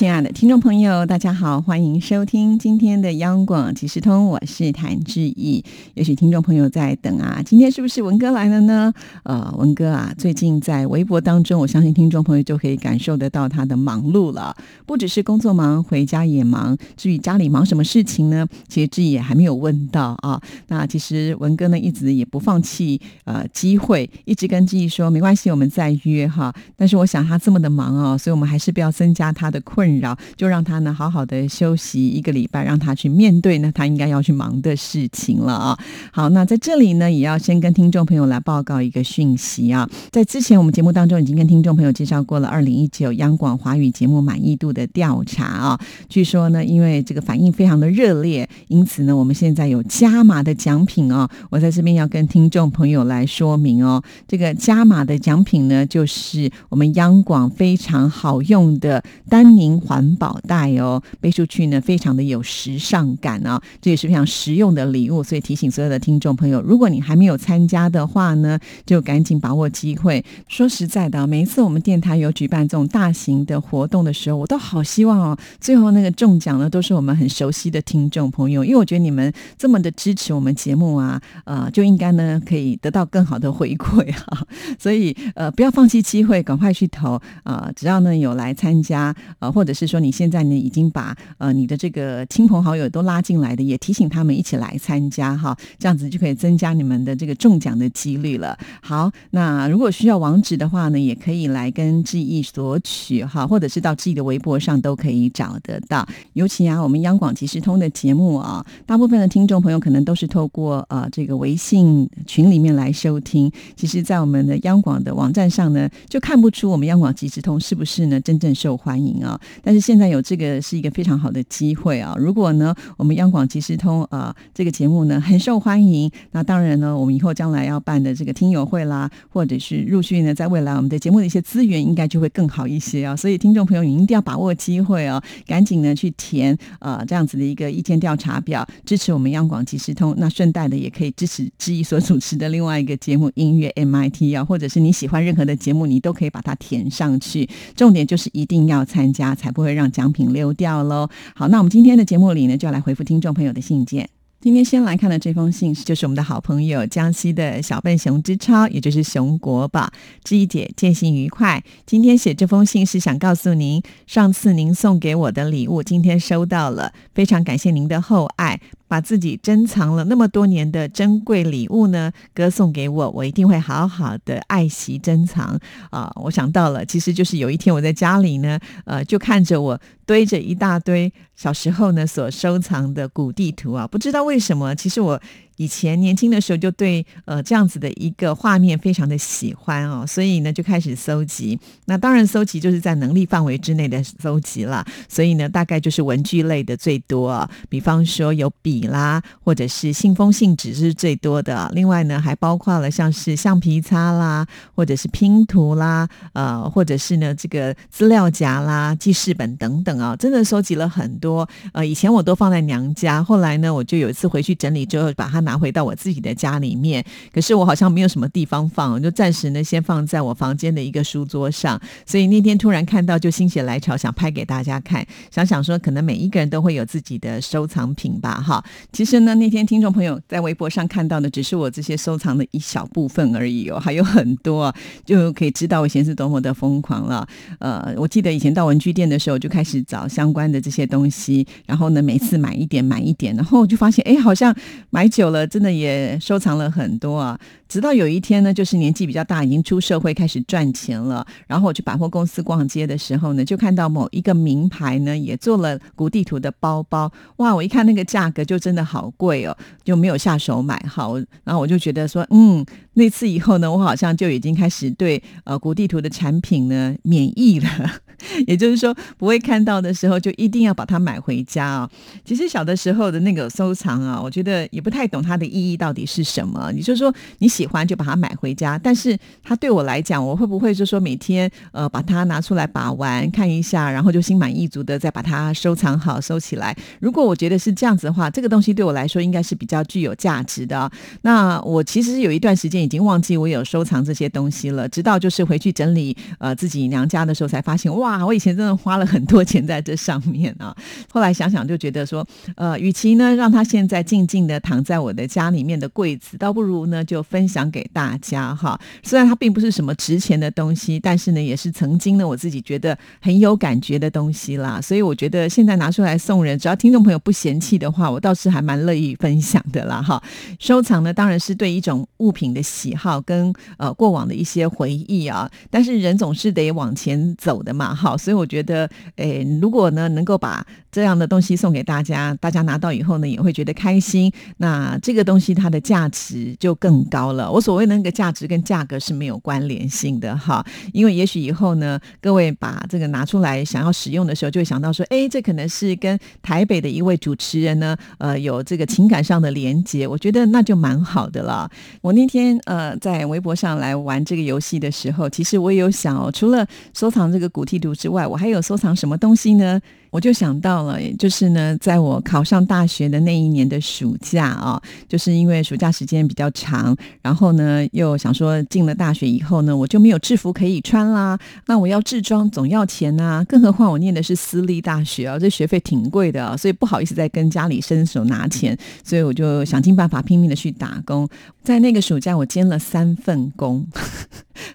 亲爱的听众朋友，大家好，欢迎收听今天的央广即时通，我是谭志毅。也许听众朋友在等啊，今天是不是文哥来了呢？呃，文哥啊，最近在微博当中，我相信听众朋友就可以感受得到他的忙碌了，不只是工作忙，回家也忙。至于家里忙什么事情呢？其实志毅也还没有问到啊。那其实文哥呢，一直也不放弃呃机会，一直跟志毅说没关系，我们再约哈。但是我想他这么的忙哦，所以我们还是不要增加他的困。困扰就让他呢好好的休息一个礼拜，让他去面对呢他应该要去忙的事情了啊。好，那在这里呢也要先跟听众朋友来报告一个讯息啊，在之前我们节目当中已经跟听众朋友介绍过了二零一九央广华语节目满意度的调查啊。据说呢，因为这个反应非常的热烈，因此呢我们现在有加码的奖品哦。我在这边要跟听众朋友来说明哦，这个加码的奖品呢就是我们央广非常好用的丹宁。环保袋哦，背出去呢，非常的有时尚感啊，这也是非常实用的礼物。所以提醒所有的听众朋友，如果你还没有参加的话呢，就赶紧把握机会。说实在的，每一次我们电台有举办这种大型的活动的时候，我都好希望哦，最后那个中奖呢，都是我们很熟悉的听众朋友，因为我觉得你们这么的支持我们节目啊，呃，就应该呢可以得到更好的回馈哈。所以呃，不要放弃机会，赶快去投啊！只要呢有来参加呃，或者是说你现在呢已经把呃你的这个亲朋好友都拉进来的，也提醒他们一起来参加哈，这样子就可以增加你们的这个中奖的几率了。好，那如果需要网址的话呢，也可以来跟志毅索取哈，或者是到志毅的微博上都可以找得到。尤其啊，我们央广即时通的节目啊，大部分的听众朋友可能都是透过呃这个微信群里面来收听。其实，在我们的央广的网站上呢，就看不出我们央广即时通是不是呢真正受欢迎啊。但是现在有这个是一个非常好的机会啊！如果呢，我们央广即时通啊这个节目呢很受欢迎，那当然呢，我们以后将来要办的这个听友会啦，或者是陆续呢，在未来我们的节目的一些资源应该就会更好一些啊！所以听众朋友，你一定要把握机会哦，赶紧呢去填呃这样子的一个意见调查表，支持我们央广即时通。那顺带的也可以支持之一所主持的另外一个节目音乐 MIT 啊，或者是你喜欢任何的节目，你都可以把它填上去。重点就是一定要参加才。不会让奖品溜掉喽。好，那我们今天的节目里呢，就要来回复听众朋友的信件。今天先来看的这封信，就是我们的好朋友江西的小笨熊之超，也就是熊国宝。志怡姐，见信愉快。今天写这封信是想告诉您，上次您送给我的礼物，今天收到了，非常感谢您的厚爱。把自己珍藏了那么多年的珍贵礼物呢，歌送给我，我一定会好好的爱惜珍藏啊！我想到了，其实就是有一天我在家里呢，呃，就看着我堆着一大堆小时候呢所收藏的古地图啊，不知道为什么，其实我。以前年轻的时候就对呃这样子的一个画面非常的喜欢哦，所以呢就开始搜集。那当然搜集就是在能力范围之内的搜集了，所以呢大概就是文具类的最多，比方说有笔啦，或者是信封、信纸是最多的。另外呢还包括了像是橡皮擦啦，或者是拼图啦，呃，或者是呢这个资料夹啦、记事本等等啊，真的收集了很多。呃，以前我都放在娘家，后来呢我就有一次回去整理之后把它拿。拿回到我自己的家里面，可是我好像没有什么地方放，就暂时呢先放在我房间的一个书桌上。所以那天突然看到，就心血来潮想拍给大家看，想想说可能每一个人都会有自己的收藏品吧，哈。其实呢，那天听众朋友在微博上看到的只是我这些收藏的一小部分而已哦，还有很多，就可以知道我以前是多么的疯狂了。呃，我记得以前到文具店的时候就开始找相关的这些东西，然后呢每次买一点买一点，然后我就发现哎，好像买久了。真的也收藏了很多啊，直到有一天呢，就是年纪比较大，已经出社会开始赚钱了。然后我去百货公司逛街的时候呢，就看到某一个名牌呢也做了古地图的包包。哇，我一看那个价格就真的好贵哦，就没有下手买。好，然后我就觉得说，嗯，那次以后呢，我好像就已经开始对呃古地图的产品呢免疫了。也就是说，不会看到的时候就一定要把它买回家啊。其实小的时候的那个收藏啊，我觉得也不太懂它的意义到底是什么。你就说你喜欢就把它买回家，但是它对我来讲，我会不会就说每天呃把它拿出来把玩看一下，然后就心满意足的再把它收藏好收起来？如果我觉得是这样子的话，这个东西对我来说应该是比较具有价值的。那我其实有一段时间已经忘记我有收藏这些东西了，直到就是回去整理呃自己娘家的时候才发现，哇，我以前真的花了很多钱在这上面啊。后来想想就觉得说，呃，与其呢让他现在静静的躺在我的家里面的柜子，倒不如呢就分享给大家哈。虽然它并不是什么值钱的东西，但是呢也是曾经呢我自己觉得很有感觉的东西啦。所以我觉得现在拿出来送人，只要听众朋友不嫌弃的话，我倒是还蛮乐意分享的啦哈。收藏呢当然是对一种物品的喜好跟呃过往的一些回忆啊，但是人总是得往前走的嘛，好，所以我觉得，诶，如果呢能够把这样的东西送给大家，大家拿到以后呢也会觉得开心，那这个东西它的价值就更高了。我所谓那个价值跟价格是没有关联性的哈，因为也许以后呢，各位把这个拿出来想要使用的时候，就会想到说，哎，这可能是跟台北的一位主持人呢，呃，有这个情感上的连接，我觉得那就蛮好的了。我那天呃在微博上来玩这个游戏的时候，其实我也有想哦，除了收藏这个古地之外，我还有收藏什么东西呢？我就想到了，就是呢，在我考上大学的那一年的暑假啊，就是因为暑假时间比较长，然后呢，又想说进了大学以后呢，我就没有制服可以穿啦，那我要制装总要钱呐，更何况我念的是私立大学啊，这学费挺贵的，所以不好意思再跟家里伸手拿钱，所以我就想尽办法拼命的去打工，在那个暑假我兼了三份工。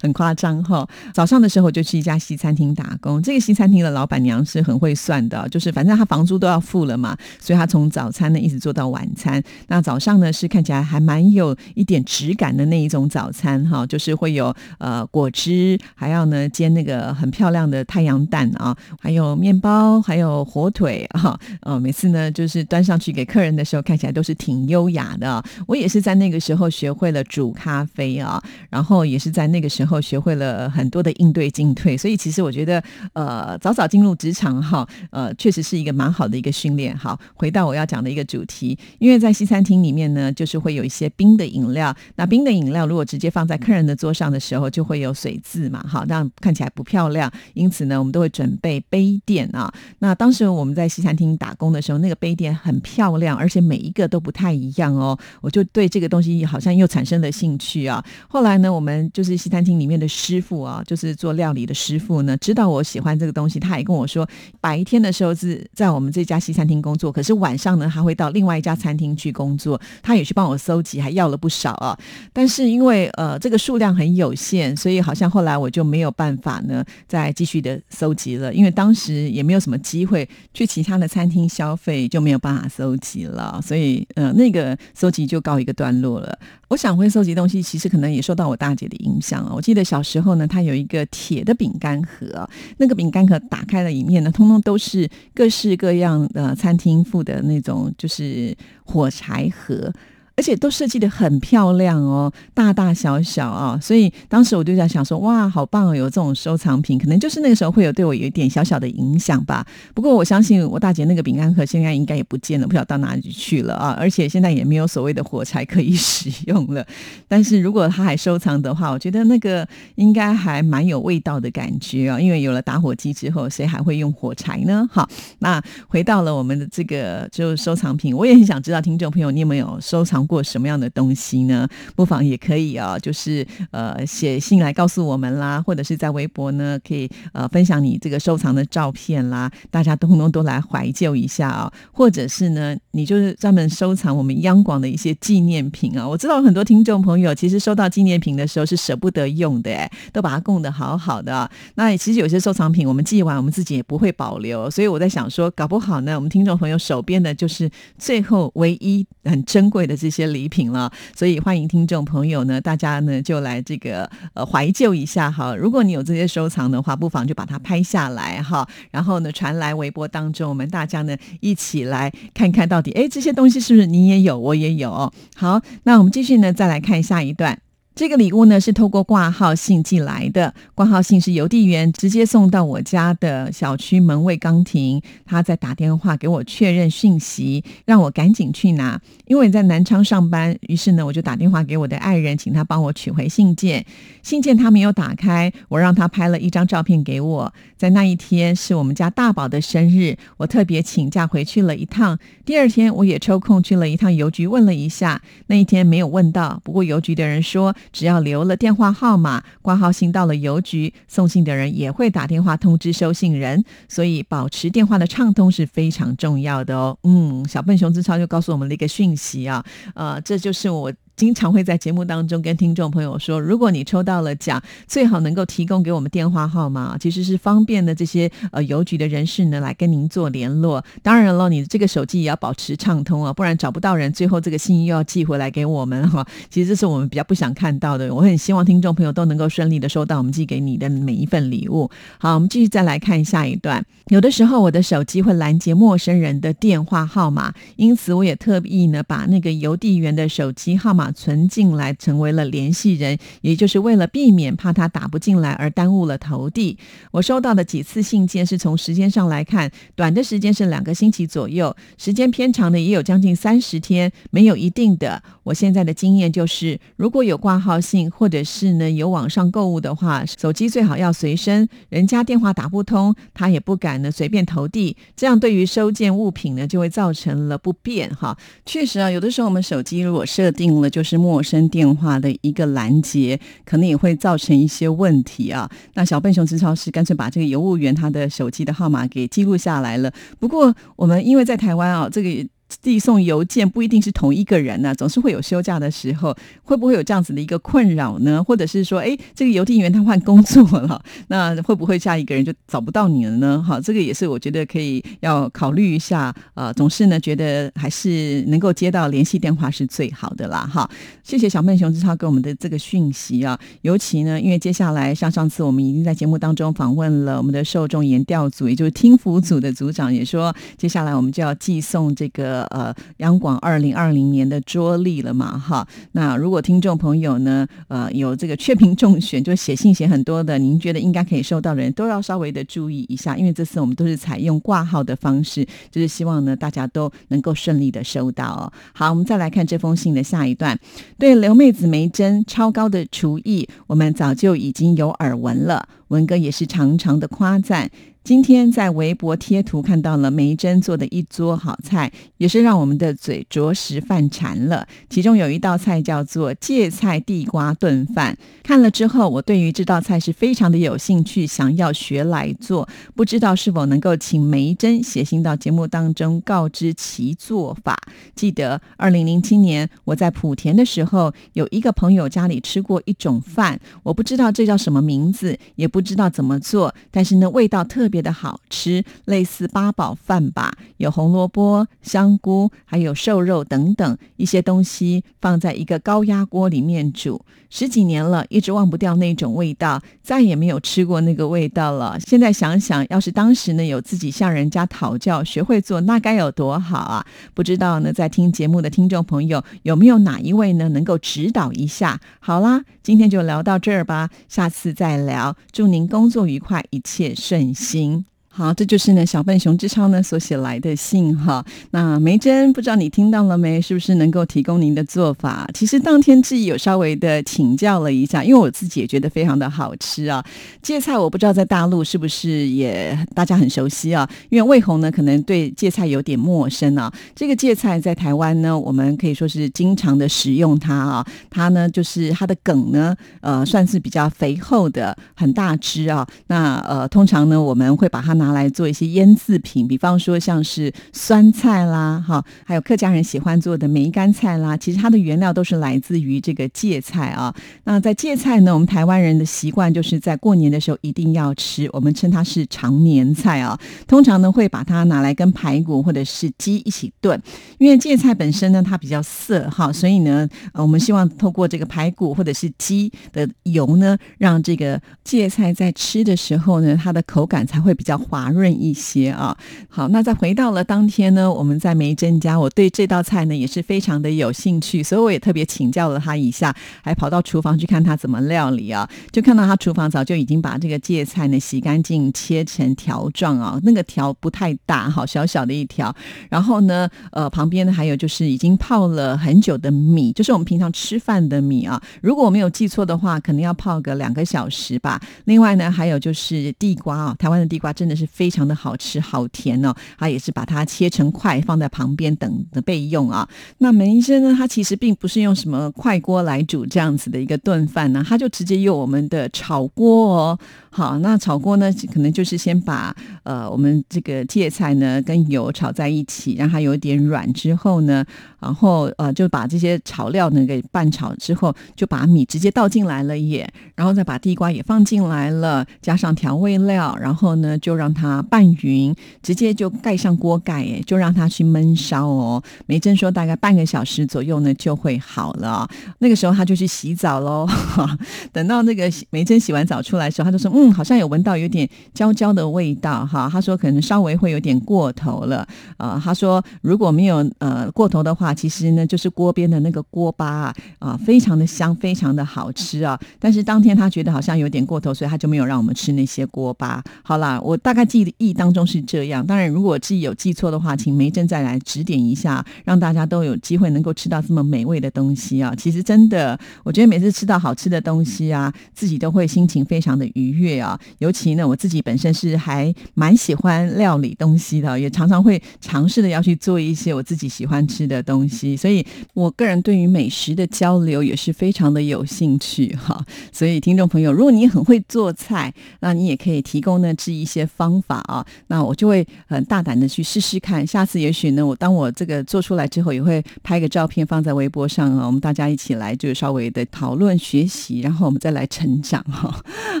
很夸张哈！早上的时候就去一家西餐厅打工，这个西餐厅的老板娘是很会算的，就是反正她房租都要付了嘛，所以她从早餐呢一直做到晚餐。那早上呢是看起来还蛮有一点质感的那一种早餐哈，就是会有呃果汁，还要呢煎那个很漂亮的太阳蛋啊，还有面包，还有火腿哈。呃，每次呢就是端上去给客人的时候，看起来都是挺优雅的。我也是在那个时候学会了煮咖啡啊，然后也是在那个。时候学会了很多的应对进退，所以其实我觉得，呃，早早进入职场哈，呃，确实是一个蛮好的一个训练。好，回到我要讲的一个主题，因为在西餐厅里面呢，就是会有一些冰的饮料。那冰的饮料如果直接放在客人的桌上的时候，就会有水渍嘛，好，那样看起来不漂亮。因此呢，我们都会准备杯垫啊。那当时我们在西餐厅打工的时候，那个杯垫很漂亮，而且每一个都不太一样哦。我就对这个东西好像又产生了兴趣啊。后来呢，我们就是西餐。厅里面的师傅啊，就是做料理的师傅呢，知道我喜欢这个东西，他也跟我说，白天的时候是在我们这家西餐厅工作，可是晚上呢，他会到另外一家餐厅去工作，他也去帮我搜集，还要了不少啊。但是因为呃这个数量很有限，所以好像后来我就没有办法呢再继续的搜集了，因为当时也没有什么机会去其他的餐厅消费，就没有办法搜集了，所以呃那个搜集就告一个段落了。我想会收集东西，其实可能也受到我大姐的影响啊我记得小时候呢，她有一个铁的饼干盒，那个饼干盒打开了一面呢，通通都是各式各样的餐厅附的那种，就是火柴盒。而且都设计的很漂亮哦，大大小小啊，所以当时我就在想说，哇，好棒哦，有这种收藏品，可能就是那个时候会有对我有一点小小的影响吧。不过我相信我大姐那个饼干盒现在应该也不见了，不晓得到哪里去了啊。而且现在也没有所谓的火柴可以使用了。但是如果他还收藏的话，我觉得那个应该还蛮有味道的感觉啊。因为有了打火机之后，谁还会用火柴呢？好，那回到了我们的这个就收藏品，我也很想知道听众朋友，你有没有收藏？过什么样的东西呢？不妨也可以啊，就是呃写信来告诉我们啦，或者是在微博呢，可以呃分享你这个收藏的照片啦，大家通通都来怀旧一下啊，或者是呢，你就是专门收藏我们央广的一些纪念品啊。我知道很多听众朋友其实收到纪念品的时候是舍不得用的，哎，都把它供得好好的。那其实有些收藏品我们寄完，我们自己也不会保留，所以我在想说，搞不好呢，我们听众朋友手边的就是最后唯一很珍贵的这。些礼品了，所以欢迎听众朋友呢，大家呢就来这个呃怀旧一下哈。如果你有这些收藏的话，不妨就把它拍下来哈，然后呢传来微博当中，我们大家呢一起来看看到底，哎，这些东西是不是你也有，我也有？好，那我们继续呢，再来看下一段。这个礼物呢是透过挂号信寄来的，挂号信是邮递员直接送到我家的小区门卫岗亭，他在打电话给我确认讯息，让我赶紧去拿。因为在南昌上班，于是呢我就打电话给我的爱人，请他帮我取回信件。信件他没有打开，我让他拍了一张照片给我。在那一天是我们家大宝的生日，我特别请假回去了一趟。第二天我也抽空去了一趟邮局，问了一下，那一天没有问到，不过邮局的人说。只要留了电话号码，挂号信到了邮局，送信的人也会打电话通知收信人，所以保持电话的畅通是非常重要的哦。嗯，小笨熊之超就告诉我们了一个讯息啊，呃，这就是我。经常会在节目当中跟听众朋友说，如果你抽到了奖，最好能够提供给我们电话号码，其实是方便的这些呃邮局的人士呢来跟您做联络。当然了，你这个手机也要保持畅通啊，不然找不到人，最后这个信又要寄回来给我们哈。其实这是我们比较不想看到的。我很希望听众朋友都能够顺利的收到我们寄给你的每一份礼物。好，我们继续再来看下一段。有的时候我的手机会拦截陌生人的电话号码，因此我也特意呢把那个邮递员的手机号码。存进来成为了联系人，也就是为了避免怕他打不进来而耽误了投递。我收到的几次信件是从时间上来看，短的时间是两个星期左右，时间偏长的也有将近三十天，没有一定的。我现在的经验就是，如果有挂号信或者是呢有网上购物的话，手机最好要随身，人家电话打不通，他也不敢呢随便投递，这样对于收件物品呢就会造成了不便哈。确实啊，有的时候我们手机如果设定了就是陌生电话的一个拦截，可能也会造成一些问题啊。那小笨熊吃超市干脆把这个邮务员他的手机的号码给记录下来了。不过我们因为在台湾啊，这个。递送邮件不一定是同一个人呢，总是会有休假的时候，会不会有这样子的一个困扰呢？或者是说，哎，这个邮递员他换工作了，那会不会下一个人就找不到你了呢？哈，这个也是我觉得可以要考虑一下。呃，总是呢觉得还是能够接到联系电话是最好的啦。哈，谢谢小笨熊之超给我们的这个讯息啊。尤其呢，因为接下来像上次我们已经在节目当中访问了我们的受众研调组，也就是听服组的组长，也说接下来我们就要寄送这个。呃，央广二零二零年的桌历了嘛？哈，那如果听众朋友呢，呃，有这个确评中选，就写信写很多的，您觉得应该可以收到的人，都要稍微的注意一下，因为这次我们都是采用挂号的方式，就是希望呢，大家都能够顺利的收到哦。好，我们再来看这封信的下一段，对刘妹子梅珍超高的厨艺，我们早就已经有耳闻了，文哥也是常常的夸赞。今天在微博贴图看到了梅珍做的一桌好菜，也是让我们的嘴着实犯馋了。其中有一道菜叫做芥菜地瓜炖饭，看了之后，我对于这道菜是非常的有兴趣，想要学来做。不知道是否能够请梅珍写信到节目当中告知其做法。记得二零零七年我在莆田的时候，有一个朋友家里吃过一种饭，我不知道这叫什么名字，也不知道怎么做，但是呢，味道特。别的好吃，类似八宝饭吧，有红萝卜、香菇，还有瘦肉等等一些东西放在一个高压锅里面煮，十几年了，一直忘不掉那种味道，再也没有吃过那个味道了。现在想想，要是当时呢有自己向人家讨教，学会做，那该有多好啊！不知道呢，在听节目的听众朋友有没有哪一位呢能够指导一下？好啦，今天就聊到这儿吧，下次再聊。祝祝您工作愉快，一切顺心。好，这就是呢小笨熊之超呢所写来的信哈。那梅珍不知道你听到了没？是不是能够提供您的做法？其实当天自己有稍微的请教了一下，因为我自己也觉得非常的好吃啊。芥菜我不知道在大陆是不是也大家很熟悉啊？因为魏红呢可能对芥菜有点陌生啊。这个芥菜在台湾呢，我们可以说是经常的使用它啊。它呢就是它的梗呢，呃，算是比较肥厚的，很大只啊。那呃，通常呢我们会把它拿。拿来做一些腌制品，比方说像是酸菜啦，哈，还有客家人喜欢做的梅干菜啦，其实它的原料都是来自于这个芥菜啊。那在芥菜呢，我们台湾人的习惯就是在过年的时候一定要吃，我们称它是常年菜啊。通常呢会把它拿来跟排骨或者是鸡一起炖，因为芥菜本身呢它比较涩哈，所以呢呃我们希望透过这个排骨或者是鸡的油呢，让这个芥菜在吃的时候呢它的口感才会比较。滑润一些啊。好，那再回到了当天呢，我们在梅珍家，我对这道菜呢也是非常的有兴趣，所以我也特别请教了他一下，还跑到厨房去看他怎么料理啊。就看到他厨房早就已经把这个芥菜呢洗干净，切成条状啊，那个条不太大，好小小的一条。然后呢，呃，旁边呢还有就是已经泡了很久的米，就是我们平常吃饭的米啊。如果我没有记错的话，可能要泡个两个小时吧。另外呢，还有就是地瓜啊，台湾的地瓜真的是非常的好吃，好甜哦。他也是把它切成块放在旁边等着备用啊。那梅医生呢，他其实并不是用什么快锅来煮这样子的一个炖饭呢，他就直接用我们的炒锅哦。好，那炒锅呢，可能就是先把呃我们这个芥菜呢跟油炒在一起，让它有点软之后呢，然后呃就把这些炒料呢给拌炒之后，就把米直接倒进来了也，然后再把地瓜也放进来了，加上调味料，然后呢就让它拌匀，直接就盖上锅盖，哎，就让它去焖烧哦。梅珍说大概半个小时左右呢就会好了，那个时候他就去洗澡喽。等到那个梅珍洗完澡出来的时候，他就说嗯。好像有闻到有点焦焦的味道哈。他说可能稍微会有点过头了。呃，他说如果没有呃过头的话，其实呢就是锅边的那个锅巴啊，啊非常的香，非常的好吃啊。但是当天他觉得好像有点过头，所以他就没有让我们吃那些锅巴。好啦，我大概记忆当中是这样。当然，如果自己有记错的话，请梅珍再来指点一下，让大家都有机会能够吃到这么美味的东西啊。其实真的，我觉得每次吃到好吃的东西啊，自己都会心情非常的愉悦。啊，尤其呢，我自己本身是还蛮喜欢料理东西的，也常常会尝试的要去做一些我自己喜欢吃的东西，所以我个人对于美食的交流也是非常的有兴趣哈。所以听众朋友，如果你很会做菜，那你也可以提供呢制一些方方法啊，那我就会很大胆的去试试看。下次也许呢，我当我这个做出来之后，也会拍个照片放在微博上啊，我们大家一起来就稍微的讨论学习，然后我们再来成长哈。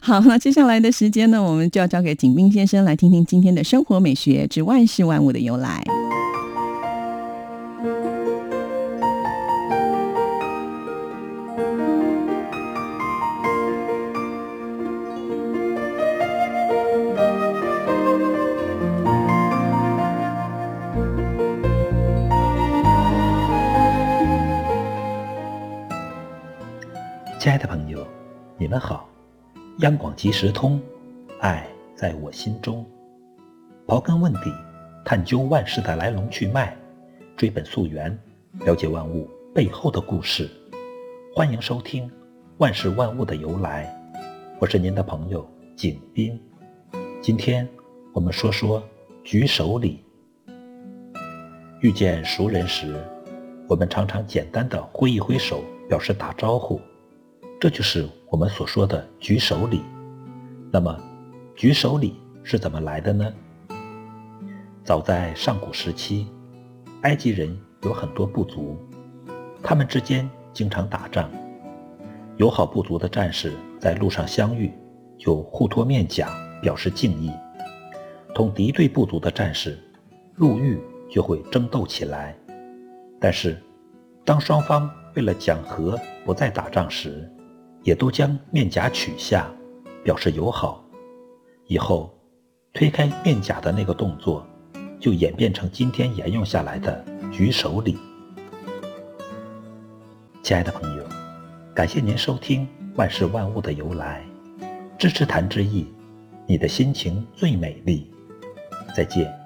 好，那接下来的时间呢，我们就要交给景斌先生来听听今天的生活美学之万事万物的由来。央广即时通，爱在我心中。刨根问底，探究万事的来龙去脉，追本溯源，了解万物背后的故事。欢迎收听《万事万物的由来》，我是您的朋友景斌。今天我们说说举手礼。遇见熟人时，我们常常简单的挥一挥手，表示打招呼。这就是我们所说的举手礼。那么，举手礼是怎么来的呢？早在上古时期，埃及人有很多部族，他们之间经常打仗。友好部族的战士在路上相遇，就互托面甲表示敬意；同敌对部族的战士路遇，就会争斗起来。但是，当双方为了讲和，不再打仗时，也都将面颊取下，表示友好。以后，推开面颊的那个动作，就演变成今天沿用下来的举手礼。亲爱的朋友，感谢您收听《万事万物的由来》，支持谭志毅，你的心情最美丽。再见。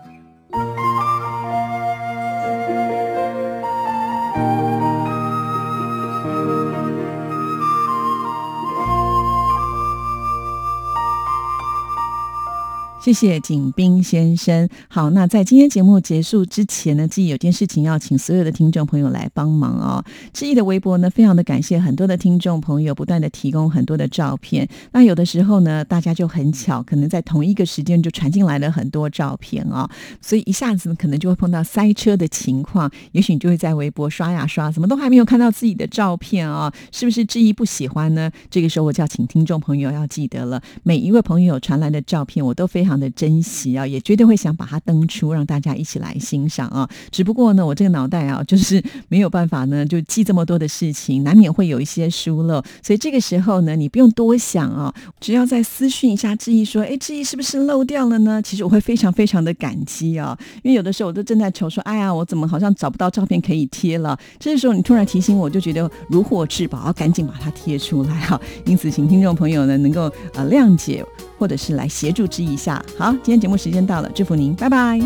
谢谢景斌先生。好，那在今天节目结束之前呢，志毅有件事情要请所有的听众朋友来帮忙哦。志毅的微博呢，非常的感谢很多的听众朋友不断的提供很多的照片。那有的时候呢，大家就很巧，可能在同一个时间就传进来了很多照片啊，所以一下子可能就会碰到塞车的情况。也许你就会在微博刷呀刷，怎么都还没有看到自己的照片啊？是不是志毅不喜欢呢？这个时候我就要请听众朋友要记得了，每一位朋友传来的照片，我都非常。的珍惜啊，也绝对会想把它登出，让大家一起来欣赏啊。只不过呢，我这个脑袋啊，就是 没有办法呢，就记这么多的事情，难免会有一些疏漏。所以这个时候呢，你不用多想啊，只要再私讯一下志毅说，哎，志毅是不是漏掉了呢？其实我会非常非常的感激啊，因为有的时候我都正在求说，哎呀，我怎么好像找不到照片可以贴了？这时候你突然提醒我，就觉得如获至宝，要赶紧把它贴出来哈。因此，请听众朋友呢能够呃谅解，或者是来协助之一下。好，今天节目时间到了，祝福您，拜拜。